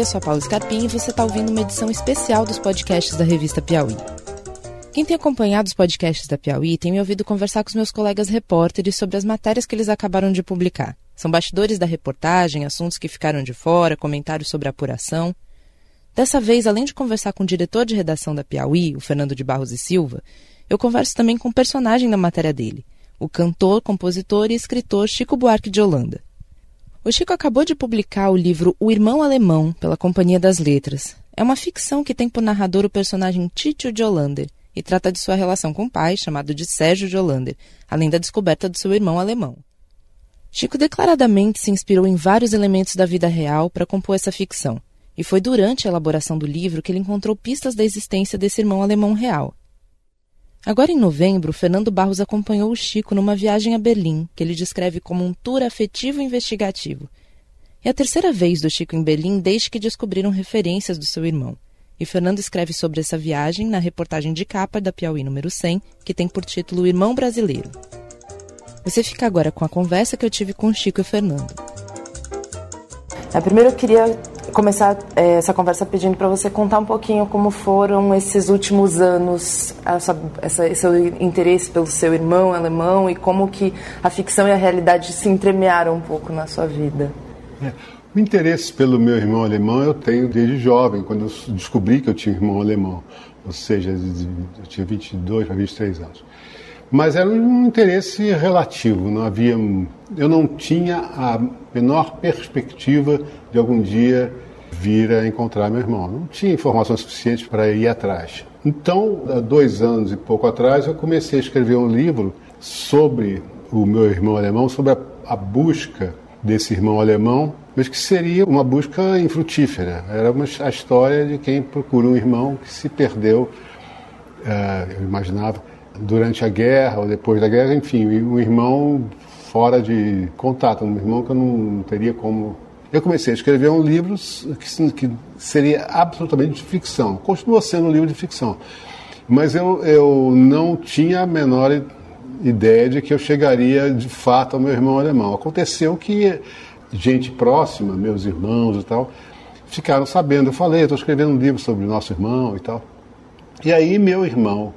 eu sou a Paula Scarpim e você está ouvindo uma edição especial dos podcasts da revista Piauí. Quem tem acompanhado os podcasts da Piauí tem me ouvido conversar com os meus colegas repórteres sobre as matérias que eles acabaram de publicar. São bastidores da reportagem, assuntos que ficaram de fora, comentários sobre a apuração. Dessa vez, além de conversar com o diretor de redação da Piauí, o Fernando de Barros e Silva, eu converso também com o personagem da matéria dele, o cantor, compositor e escritor Chico Buarque de Holanda. O Chico acabou de publicar o livro O Irmão Alemão, pela Companhia das Letras. É uma ficção que tem por narrador o personagem Tito de Hollander e trata de sua relação com o pai, chamado de Sérgio de Hollander, além da descoberta do seu irmão alemão. Chico declaradamente se inspirou em vários elementos da vida real para compor essa ficção, e foi durante a elaboração do livro que ele encontrou pistas da existência desse irmão alemão real. Agora, em novembro, Fernando Barros acompanhou o Chico numa viagem a Berlim, que ele descreve como um tour afetivo investigativo. É a terceira vez do Chico em Berlim desde que descobriram referências do seu irmão. E Fernando escreve sobre essa viagem na reportagem de capa da Piauí número 100, que tem por título Irmão Brasileiro. Você fica agora com a conversa que eu tive com Chico e Fernando. É, primeiro eu queria começar é, essa conversa pedindo para você contar um pouquinho como foram esses últimos anos, essa, essa, esse interesse pelo seu irmão alemão e como que a ficção e a realidade se entremearam um pouco na sua vida. É. O interesse pelo meu irmão alemão eu tenho desde jovem, quando eu descobri que eu tinha um irmão alemão, ou seja, eu tinha 22 para 23 anos. Mas era um interesse relativo, não havia, eu não tinha a menor perspectiva de algum dia vir a encontrar meu irmão. Não tinha informação suficiente para ir atrás. Então, há dois anos e pouco atrás, eu comecei a escrever um livro sobre o meu irmão alemão, sobre a, a busca desse irmão alemão, mas que seria uma busca infrutífera. Era uma, a história de quem procura um irmão que se perdeu, uh, eu imaginava, durante a guerra ou depois da guerra, enfim, um irmão fora de contato, um irmão que eu não teria como. Eu comecei a escrever um livro que, que seria absolutamente de ficção. Continua sendo um livro de ficção. Mas eu, eu não tinha a menor ideia de que eu chegaria de fato ao meu irmão alemão. Aconteceu que gente próxima, meus irmãos e tal, ficaram sabendo. Eu falei, estou escrevendo um livro sobre o nosso irmão e tal. E aí meu irmão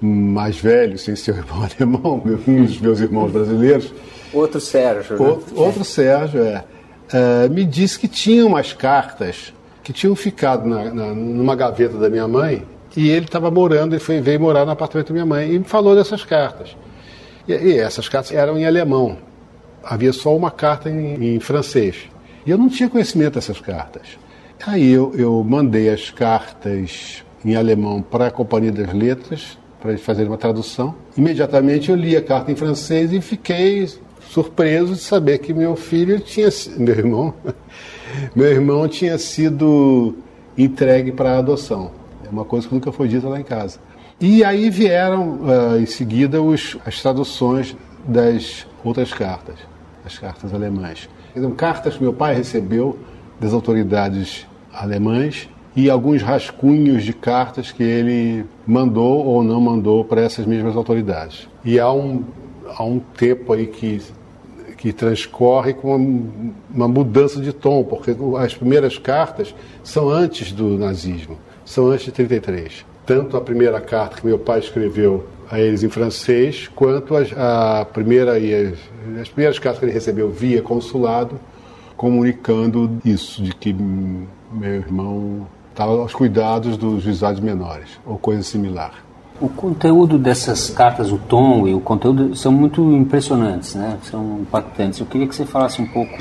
mais velho, sem ser o irmão alemão, um dos meus irmãos brasileiros. Outro Sérgio. Né? Outro, outro Sérgio, é, é, Me disse que tinha umas cartas que tinham ficado na, na, numa gaveta da minha mãe e ele estava morando, ele foi, veio morar no apartamento da minha mãe e me falou dessas cartas. E, e essas cartas eram em alemão. Havia só uma carta em, em francês. E eu não tinha conhecimento dessas cartas. Aí eu, eu mandei as cartas em alemão para a Companhia das Letras, para fazer uma tradução. Imediatamente eu li a carta em francês e fiquei surpreso de saber que meu filho tinha, meu irmão, meu irmão tinha sido entregue para adoção. É uma coisa que nunca foi dita lá em casa. E aí vieram uh, em seguida os, as traduções das outras cartas, as cartas alemãs. Então, cartas que meu pai recebeu das autoridades alemãs e alguns rascunhos de cartas que ele mandou ou não mandou para essas mesmas autoridades. E há um, há um tempo aí que, que transcorre com uma, uma mudança de tom, porque as primeiras cartas são antes do nazismo, são antes de 33. Tanto a primeira carta que meu pai escreveu a eles em francês, quanto a, primeira e as, as primeiras cartas que ele recebeu via consulado, comunicando isso, de que meu irmão estava aos cuidados dos juizados menores, ou coisa similar. O conteúdo dessas cartas, o tom e o conteúdo são muito impressionantes, né? São impactantes. Eu queria que você falasse um pouco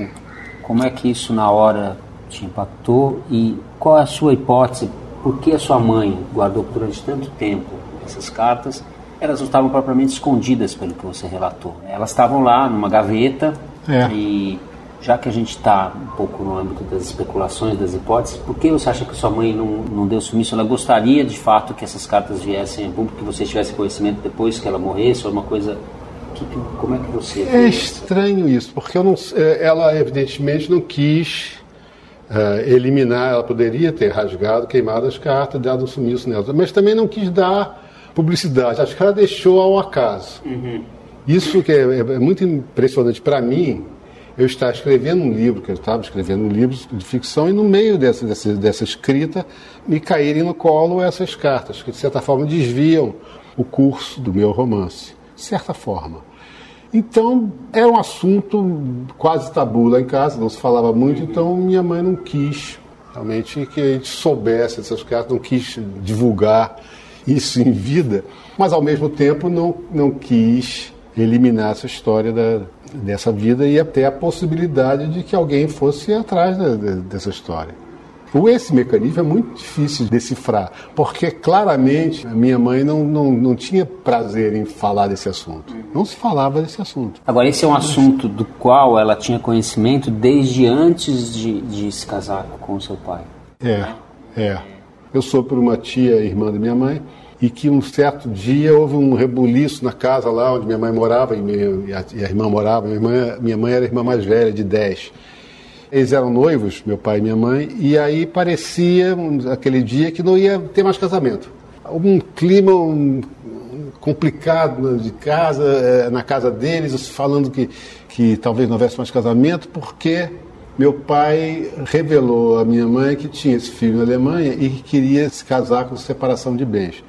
como é que isso na hora te impactou e qual é a sua hipótese, por que a sua mãe guardou durante tanto tempo essas cartas? Elas não estavam propriamente escondidas, pelo que você relatou. Né? Elas estavam lá numa gaveta é. e já que a gente está um pouco no âmbito das especulações, das hipóteses, por que você acha que sua mãe não, não deu sumiço? Ela gostaria de fato que essas cartas viessem a público, que você tivesse conhecimento depois que ela morresse, ou uma coisa. Que, como é que você. É estranho isso, porque não, é, ela evidentemente não quis uh, eliminar, ela poderia ter rasgado, queimado as cartas, dado um sumiço nelas, mas também não quis dar publicidade. Acho que ela deixou ao acaso. Uhum. Isso que é, é muito impressionante para mim eu estar escrevendo um livro, que eu estava escrevendo um livro de ficção, e no meio dessa, dessa, dessa escrita me caírem no colo essas cartas, que de certa forma desviam o curso do meu romance, de certa forma. Então, era um assunto quase tabu lá em casa, não se falava muito, então minha mãe não quis realmente que a gente soubesse dessas cartas, não quis divulgar isso em vida, mas ao mesmo tempo não, não quis eliminar essa história da, dessa vida e até a possibilidade de que alguém fosse atrás da, dessa história. Esse mecanismo é muito difícil de decifrar, porque claramente a minha mãe não, não, não tinha prazer em falar desse assunto. Não se falava desse assunto. Agora, esse é um assunto do qual ela tinha conhecimento desde antes de, de se casar com o seu pai. É, é. Eu sou por uma tia, irmã da minha mãe, e que um certo dia houve um rebuliço na casa lá onde minha mãe morava e, minha, e a irmã morava. Minha mãe, minha mãe era a irmã mais velha, de 10. Eles eram noivos, meu pai e minha mãe, e aí parecia aquele dia que não ia ter mais casamento. Um clima um, complicado de casa, eh, na casa deles, falando que, que talvez não houvesse mais casamento, porque meu pai revelou à minha mãe que tinha esse filho na Alemanha e que queria se casar com separação de bens.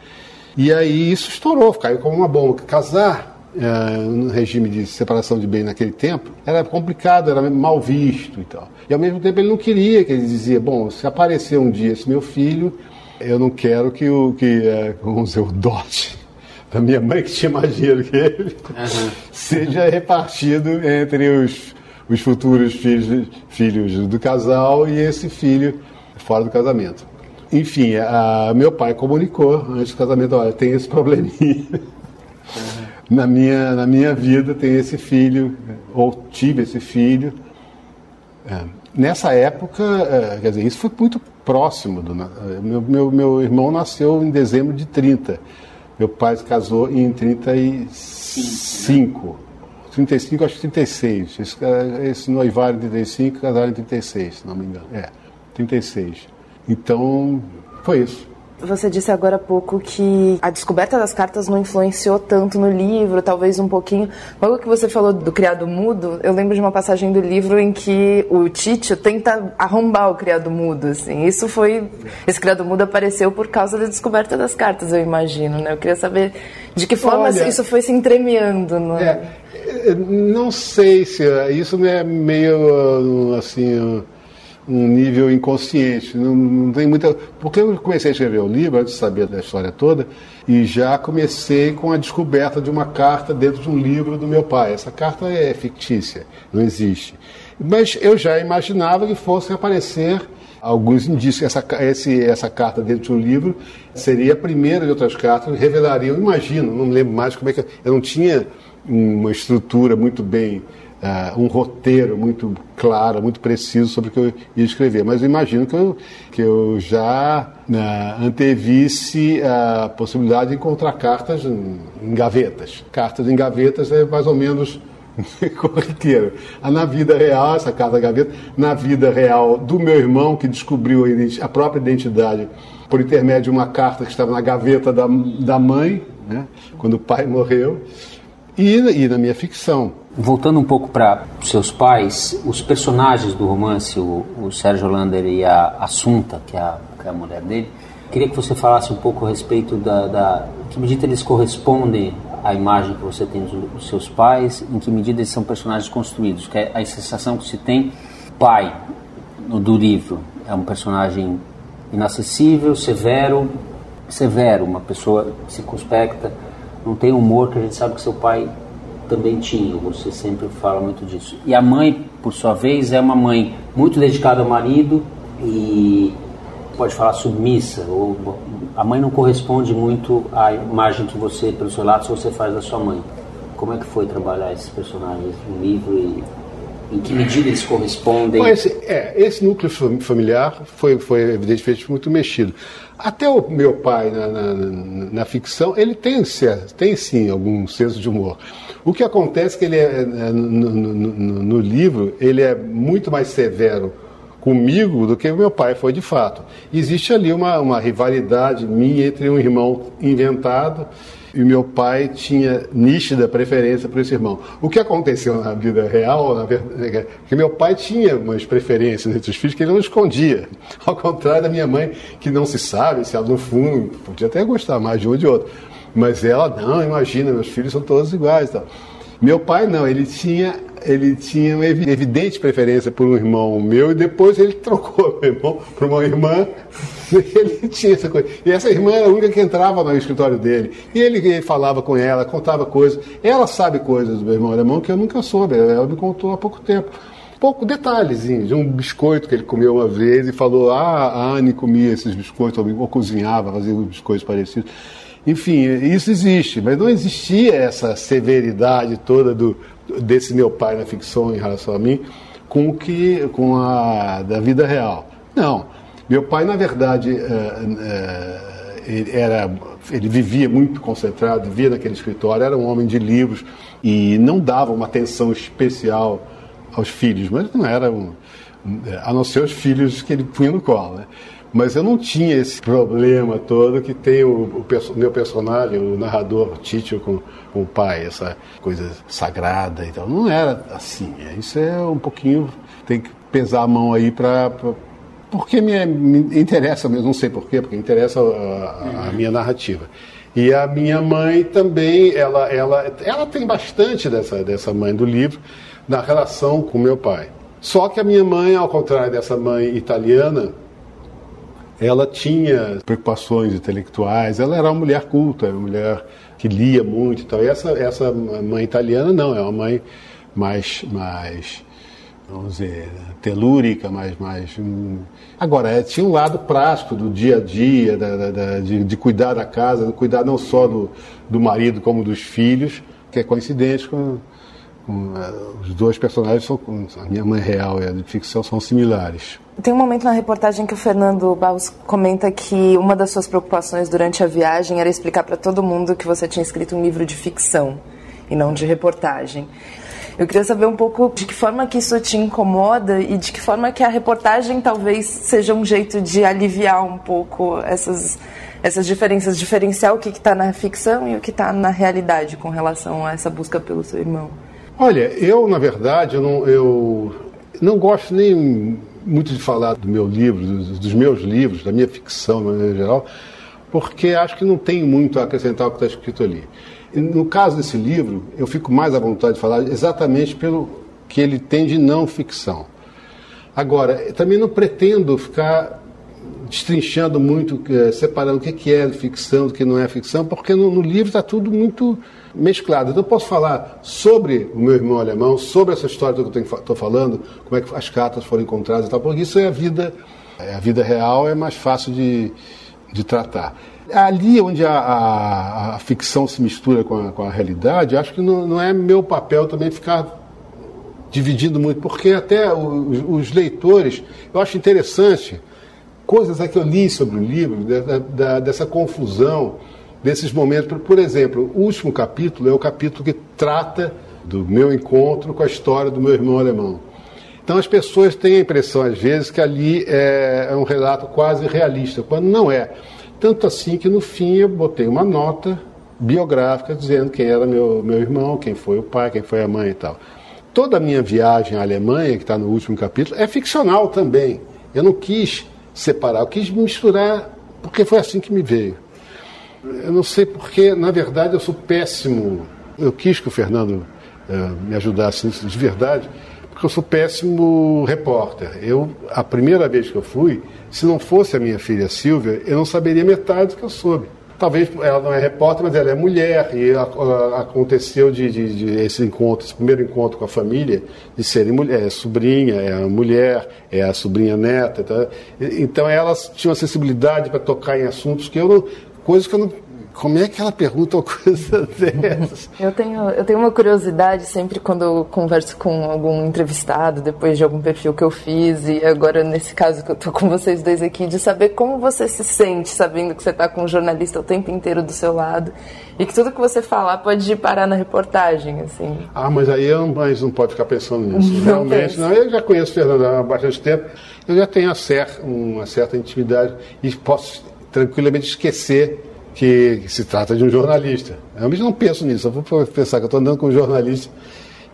E aí isso estourou, caiu como uma bomba. Casar é, no regime de separação de bens naquele tempo era complicado, era mal visto e tal. E ao mesmo tempo ele não queria, que ele dizia, bom, se aparecer um dia esse meu filho, eu não quero que o, que, é, vamos dizer, o dote da minha mãe, que tinha mais dinheiro que ele, uhum. seja repartido entre os os futuros filhos, filhos do casal e esse filho fora do casamento. Enfim, a, meu pai comunicou antes do casamento, olha, tem esse probleminha. Uhum. Na, minha, na minha vida tem esse filho, ou tive esse filho. É. Nessa época, é, quer dizer, isso foi muito próximo. Do, meu, meu, meu irmão nasceu em dezembro de 30. Meu pai se casou em 35. 35, acho que 36. Esse, esse noivário em 35, casaram em 36, se não me engano. É, 36. Então, foi isso. Você disse agora há pouco que a descoberta das cartas não influenciou tanto no livro, talvez um pouquinho. Logo que você falou do criado mudo, eu lembro de uma passagem do livro em que o Tito tenta arrombar o criado mudo. Assim. Isso foi. Esse criado mudo apareceu por causa da descoberta das cartas, eu imagino. Né? Eu queria saber de que forma Olha, isso foi se entremeando. No... É, não sei se isso é meio assim um nível inconsciente. Não, não, tem muita. Porque eu comecei a escrever o livro antes de saber da história toda e já comecei com a descoberta de uma carta dentro de um livro do meu pai. Essa carta é fictícia, não existe. Mas eu já imaginava que fossem aparecer alguns indícios. Essa, esse, essa carta dentro de um livro seria a primeira de outras cartas revelariam. Imagino, não lembro mais como é que. Eu não tinha uma estrutura muito bem, uh, um roteiro muito claro, muito preciso sobre o que eu ia escrever. Mas eu imagino que eu, que eu já uh, antevisse a possibilidade de encontrar cartas em, gavetas. Cartas em gavetas é mais ou menos corriqueiro. Ah, na vida real, essa carta gaveta, na vida real do meu irmão que descobriu a, a própria identidade por intermédio de uma carta que estava na gaveta da, da mãe, né, quando o pai morreu e, e na minha ficção. Voltando um pouco para seus pais, os personagens do romance, o, o Sérgio Lander e a Assunta, que é a, que é a mulher dele, queria que você falasse um pouco a respeito da, da que medida eles correspondem à imagem que você tem dos seus pais, em que medida eles são personagens construídos, que é a sensação que se tem pai no, do livro é um personagem inacessível, severo, severo, uma pessoa circunspecta, não tem humor que a gente sabe que seu pai também tinha, você sempre fala muito disso. E a mãe, por sua vez, é uma mãe muito dedicada ao marido e pode falar submissa, ou a mãe não corresponde muito à imagem que você, pelo seu lado, você faz da sua mãe. Como é que foi trabalhar esses personagens no livro e em que medida eles correspondem? Bom, esse, é, esse núcleo familiar foi, foi evidentemente muito mexido. Até o meu pai na, na, na ficção, ele tem, tem sim algum senso de humor. O que acontece é que ele é, é no, no, no, livro, ele é muito mais severo comigo do que o meu pai foi de fato. Existe ali uma, uma rivalidade minha entre um irmão inventado e meu pai tinha nítida preferência por esse irmão. O que aconteceu na vida real, na verdade, é que meu pai tinha umas preferências entre os filhos que ele não escondia. Ao contrário da minha mãe, que não se sabe se ela no fundo podia até gostar mais de um ou de outro. Mas ela, não, imagina, meus filhos são todos iguais. Meu pai não, ele tinha, ele tinha uma evidente preferência por um irmão meu e depois ele trocou meu irmão por uma irmã. Ele tinha essa coisa. E essa irmã era a única que entrava no escritório dele. E ele, ele falava com ela, contava coisas. Ela sabe coisas do meu irmão alemão que eu nunca soube. Ela me contou há pouco tempo pouco detalhezinho de um biscoito que ele comeu uma vez e falou: Ah, a Anne comia esses biscoitos, ou cozinhava, fazia biscoitos parecidos. Enfim, isso existe, mas não existia essa severidade toda do, desse meu pai na ficção em relação a mim com o que com a da vida real. Não, meu pai na verdade é, ele era ele vivia muito concentrado, vivia naquele escritório, era um homem de livros e não dava uma atenção especial aos filhos, mas não era um, a não ser os filhos que ele punha no colo, né? Mas eu não tinha esse problema todo que tem o, o meu personagem, o narrador Tito com, com, o pai, essa coisa sagrada. Então não era assim. Isso é um pouquinho. Tem que pesar a mão aí para. Porque me, me, interessa mesmo, não sei porquê, porque interessa a, a, minha narrativa. E a minha mãe também, ela, ela, ela tem bastante dessa, dessa mãe do livro na relação com meu pai. Só que a minha mãe, ao contrário dessa mãe italiana, ela tinha preocupações intelectuais, ela era uma mulher culta, uma mulher que lia muito e tal. E essa, essa mãe italiana não, é uma mãe mais, mais vamos dizer, telúrica, mais. mais hum. Agora, é, tinha um lado prático do dia a dia, da, da, de, de, cuidar da casa, de cuidar não só do, do marido como dos filhos, que é coincidente com. Os dois personagens são, a minha mãe real e a de ficção são similares. Tem um momento na reportagem que o Fernando Barros comenta que uma das suas preocupações durante a viagem era explicar para todo mundo que você tinha escrito um livro de ficção e não de reportagem. Eu queria saber um pouco de que forma que isso te incomoda e de que forma que a reportagem talvez seja um jeito de aliviar um pouco essas, essas diferenças, diferenciar o que está na ficção e o que está na realidade com relação a essa busca pelo seu irmão. Olha, eu na verdade eu não, eu não gosto nem muito de falar do meu livro, dos, dos meus livros, da minha ficção, de maneira geral, porque acho que não tem muito a acrescentar o que está escrito ali. No caso desse livro, eu fico mais à vontade de falar exatamente pelo que ele tem de não ficção. Agora, também não pretendo ficar destrinchando muito, eh, separando o que é ficção do que não é ficção, porque no, no livro está tudo muito mesclado. Então posso falar sobre o meu irmão alemão, sobre essa história que eu estou falando, como é que as cartas foram encontradas e tal, porque isso é a vida, é a vida real, é mais fácil de, de tratar. Ali onde a, a, a ficção se mistura com a, com a realidade, acho que não, não, é meu papel também ficar dividindo muito, porque até os, os leitores, eu acho interessante coisas que eu li sobre o livro, da, da, dessa confusão desses momentos. Por exemplo, o último capítulo é o capítulo que trata do meu encontro com a história do meu irmão alemão. Então as pessoas têm a impressão, às vezes, que ali é, é um relato quase realista, quando não é. Tanto assim que no fim eu botei uma nota biográfica dizendo quem era meu, meu irmão, quem foi o pai, quem foi a mãe e tal. Toda a minha viagem à Alemanha, que está no último capítulo, é ficcional também. Eu não quis separar, eu quis misturar, porque foi assim que me veio. Eu não sei porque, na verdade, eu sou péssimo. Eu quis que o Fernando uh, me ajudasse nisso de verdade, porque eu sou péssimo repórter. Eu, a primeira vez que eu fui, se não fosse a minha filha Silvia, eu não saberia metade do que eu soube. Talvez ela não é repórter, mas ela é mulher, e aconteceu de, de, de, esse encontro, esse primeiro encontro com a família, de serem mulher, é sobrinha, é a mulher, é a sobrinha neta. Tá? Então elas tinham sensibilidade para tocar em assuntos que eu não, coisas que eu não. Como é que ela pergunta uma coisa dessas? Eu tenho, eu tenho uma curiosidade sempre quando eu converso com algum entrevistado, depois de algum perfil que eu fiz, e agora nesse caso que eu tô com vocês dois aqui, de saber como você se sente sabendo que você está com um jornalista o tempo inteiro do seu lado e que tudo que você falar pode parar na reportagem, assim. Ah, mas aí eu, mas não pode ficar pensando nisso. Não Realmente, não. Eu já conheço o Fernando há bastante tempo, eu já tenho uma certa intimidade e posso tranquilamente esquecer que, se trata de um jornalista. Eu realmente não penso nisso, eu vou pensar que eu estou andando com um jornalista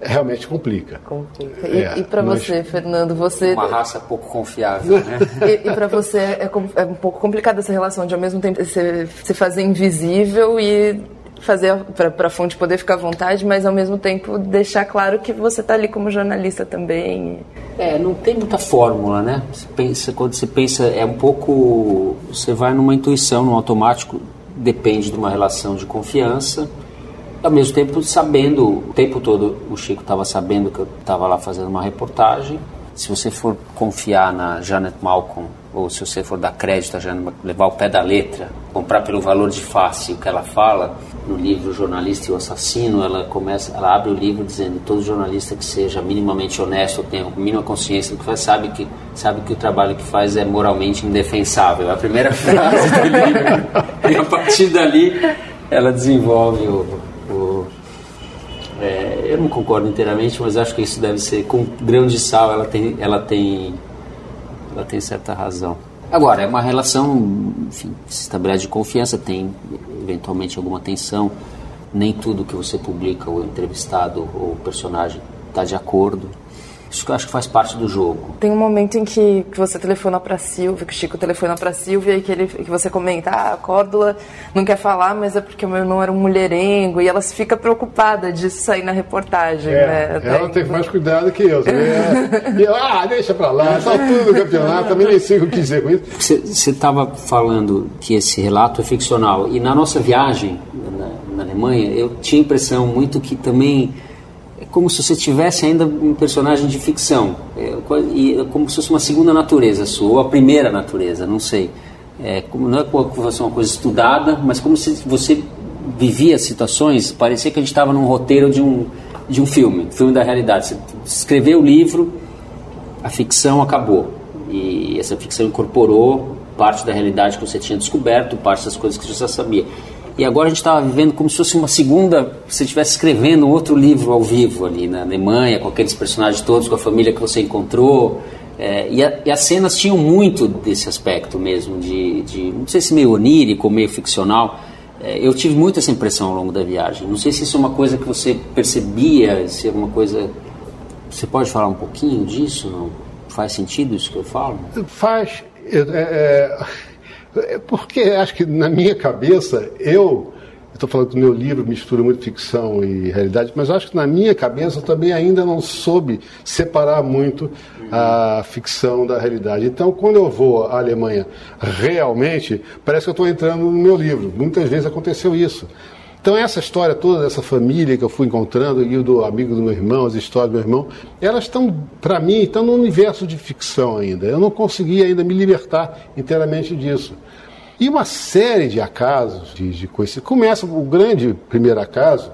realmente complica. Complica. E, é, e para você, Fernando, você. Uma raça pouco confiável, né? e, e para você é, é, um pouco complicada essa relação de ao mesmo tempo se, se fazer invisível e fazer para a fonte poder ficar à vontade, mas ao mesmo tempo deixar claro que você está ali como jornalista também. É, não tem muita fórmula, né? Você pensa, quando você pensa, é um pouco. Você vai numa intuição, num automático, depende de uma relação de confiança ao mesmo tempo sabendo, o tempo todo o Chico estava sabendo que eu estava lá fazendo uma reportagem. Se você for confiar na Janet Malcolm, ou se você for dar crédito a Janet, levar o pé da letra, comprar pelo valor de face o que ela fala, no livro O Jornalista e o Assassino, ela começa, ela abre o livro dizendo todo jornalista que seja minimamente honesto, tenha a mínima consciência do que faz, sabe que sabe que o trabalho que faz é moralmente indefensável. É a primeira frase do livro. E a partir dali ela desenvolve o é, eu não concordo inteiramente, mas acho que isso deve ser com grão de sal. Ela tem, ela tem, ela tem certa razão. Agora é uma relação, enfim, se estabelece de confiança. Tem eventualmente alguma tensão. Nem tudo que você publica, o entrevistado ou o personagem está de acordo. Isso que eu acho que faz parte do jogo. Tem um momento em que, que você telefona para Silvia, que o Chico telefona para Silvia e que, ele, que você comenta, ah, a Córdula não quer falar, mas é porque o meu irmão era um mulherengo e ela fica preocupada disso sair na reportagem. É, né? Ela tem mais cuidado que eu. e eu, ah, deixa para lá, só tudo do campeonato, também nem sei o que dizer com isso. Você estava falando que esse relato é ficcional e na nossa viagem na, na Alemanha eu tinha a impressão muito que também como se você tivesse ainda um personagem de ficção, é, e como se fosse uma segunda natureza sua, ou a primeira natureza, não sei. É, como, não é como uma coisa estudada, mas como se você vivia situações, parecia que a gente estava num roteiro de um, de um filme, filme da realidade. Você escreveu o livro, a ficção acabou, e essa ficção incorporou parte da realidade que você tinha descoberto, parte das coisas que você já sabia. E agora a gente estava vivendo como se fosse uma segunda, você estivesse escrevendo outro livro ao vivo ali na Alemanha, com aqueles personagens todos, com a família que você encontrou. É, e, a, e, as cenas tinham muito desse aspecto mesmo, de, de não sei se meio onírico meio ficcional. É, eu tive muito essa impressão ao longo da viagem. Não sei se isso é uma coisa que você percebia, se é uma coisa. Você pode falar um pouquinho disso? Não? Faz sentido isso que eu falo? Faz. É é porque acho que na minha cabeça, eu estou falando que o meu livro mistura muito ficção e realidade, mas acho que na minha cabeça eu também ainda não soube separar muito a ficção da realidade. Então, quando eu vou à Alemanha, realmente, parece que eu estou entrando no meu livro. Muitas vezes aconteceu isso. Então essa história toda dessa família que eu fui encontrando e o do amigo do meu irmão, as histórias do meu irmão, elas estão para mim estão no universo de ficção ainda. Eu não consegui ainda me libertar inteiramente disso. E uma série de acasos, de, de coisas. Começa o grande primeiro acaso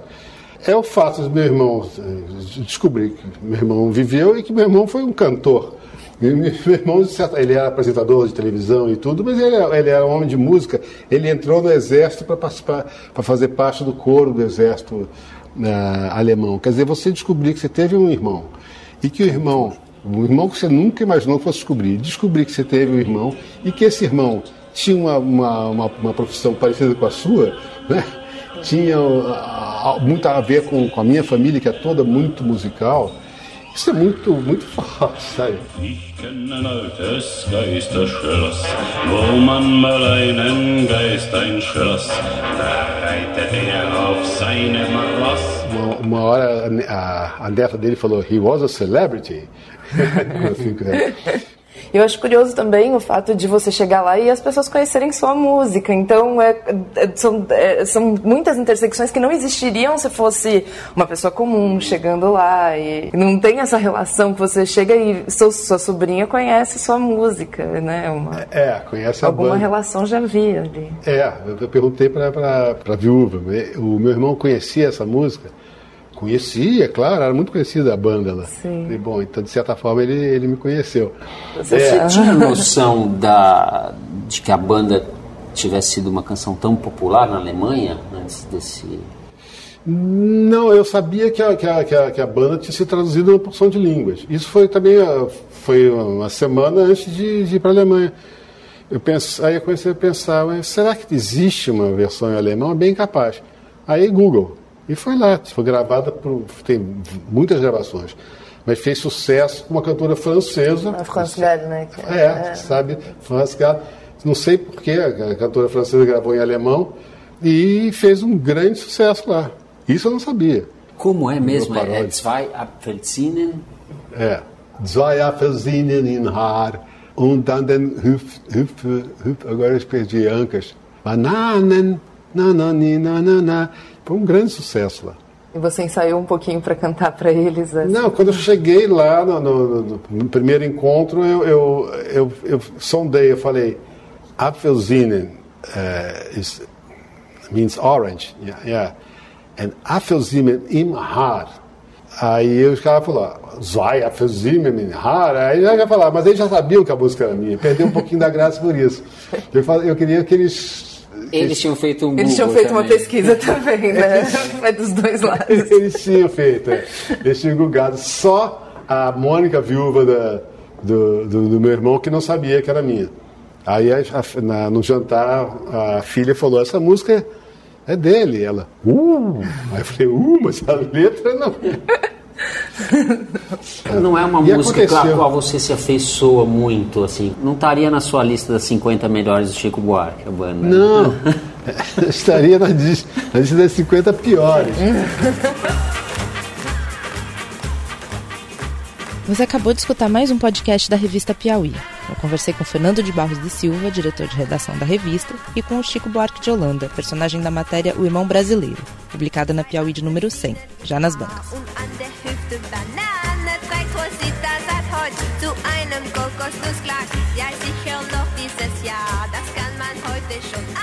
é o fato de meu irmão eh, descobrir que meu irmão viveu e que meu irmão foi um cantor. Meu irmão, ele era apresentador de televisão e tudo, mas ele, ele era um homem de música. Ele entrou no exército para participar, para fazer parte do coro do exército uh, alemão. Quer dizer, você descobrir que você teve um irmão e que o irmão, o irmão que você nunca imaginou que fosse descobrir, descobrir que você teve um irmão e que esse irmão tinha uma, uma, uma, uma profissão parecida com a sua, né? tinha uh, muito a ver com, com a minha família, que é toda muito musical. Isso é muito, muito forte, sabe? Uma, uma hora a, a neta dele falou, he was a celebrity. assim, eu acho curioso também o fato de você chegar lá e as pessoas conhecerem sua música. Então, é, é, são, é, são muitas intersecções que não existiriam se fosse uma pessoa comum chegando lá. E não tem essa relação que você chega e seu, sua sobrinha conhece sua música, né? Uma, é, conhece a Alguma banda. relação já havia ali. É, eu perguntei para a viúva. O meu irmão conhecia essa música. Conhecia, claro, era muito conhecida a banda lá. Sim. E, bom, então de certa forma ele, ele me conheceu. Você é. tinha noção da, de que a banda tivesse sido uma canção tão popular na Alemanha antes desse. Não, eu sabia que a, que a, que a, que a banda tinha sido traduzida em uma porção de línguas. Isso foi também foi uma semana antes de, de ir para a Alemanha. Eu penso, aí eu comecei a pensar, será que existe uma versão em alemão? Bem capaz. Aí Google. E foi lá, foi gravada por. tem muitas gravações. Mas fez sucesso com uma cantora francesa. A France Gall, né? É, é, sabe? France Gall. Não sei porquê, a cantora francesa gravou em alemão e fez um grande sucesso lá. Isso eu não sabia. Como é mesmo? É Zwei Apfelsinen? É. Zwei Apfelsinen in Haar. Und dann den Hüpf, Hüpf, Hüpf, agora eu perdi Ancas. Bananen, nananina, Foi um grande sucesso lá. E você ensaiou um pouquinho para cantar para eles? Assim? Não, quando eu cheguei lá no, no, no, no primeiro encontro, eu, eu, eu, eu, sondei, eu falei, Apfelsinen uh, is, means orange, yeah, yeah. and Apfelsinen im Haar. Aí os caras falaram, Apfelsinen im Haar. Aí já ia falar, mas eles já sabiam que a música era minha, perdeu um pouquinho da graça por isso. Eu, eu queria que eles eles tinham feito um Eles tinham feito também. uma pesquisa também, né? É dos dois lados. Eles tinham feito, é. Eles tinham gugado. Só a Mônica, viúva da, do, do, do, meu irmão, que não sabia que era minha. Aí, a, na, no jantar, a filha falou: essa música é dele. Ela, uh! Aí eu falei: uh, mas a letra não. Não é uma e música com a qual você se afeiçoa muito, assim. Não estaria na sua lista das 50 melhores do Chico Buarque, a banda. Não, estaria na lista, na lista das 50 piores. Você acabou de escutar mais um podcast da revista Piauí. Eu conversei com Fernando de Barros de Silva, diretor de redação da revista, e com o Chico Buarque de Holanda, personagem da matéria O Irmão Brasileiro, publicada na Piauí de número 100, já nas bancas. gepresste Banane, trägt Rosita seit heute zu einem Kokosnussglas. Ja, sicher noch dieses Jahr, das kann man heute schon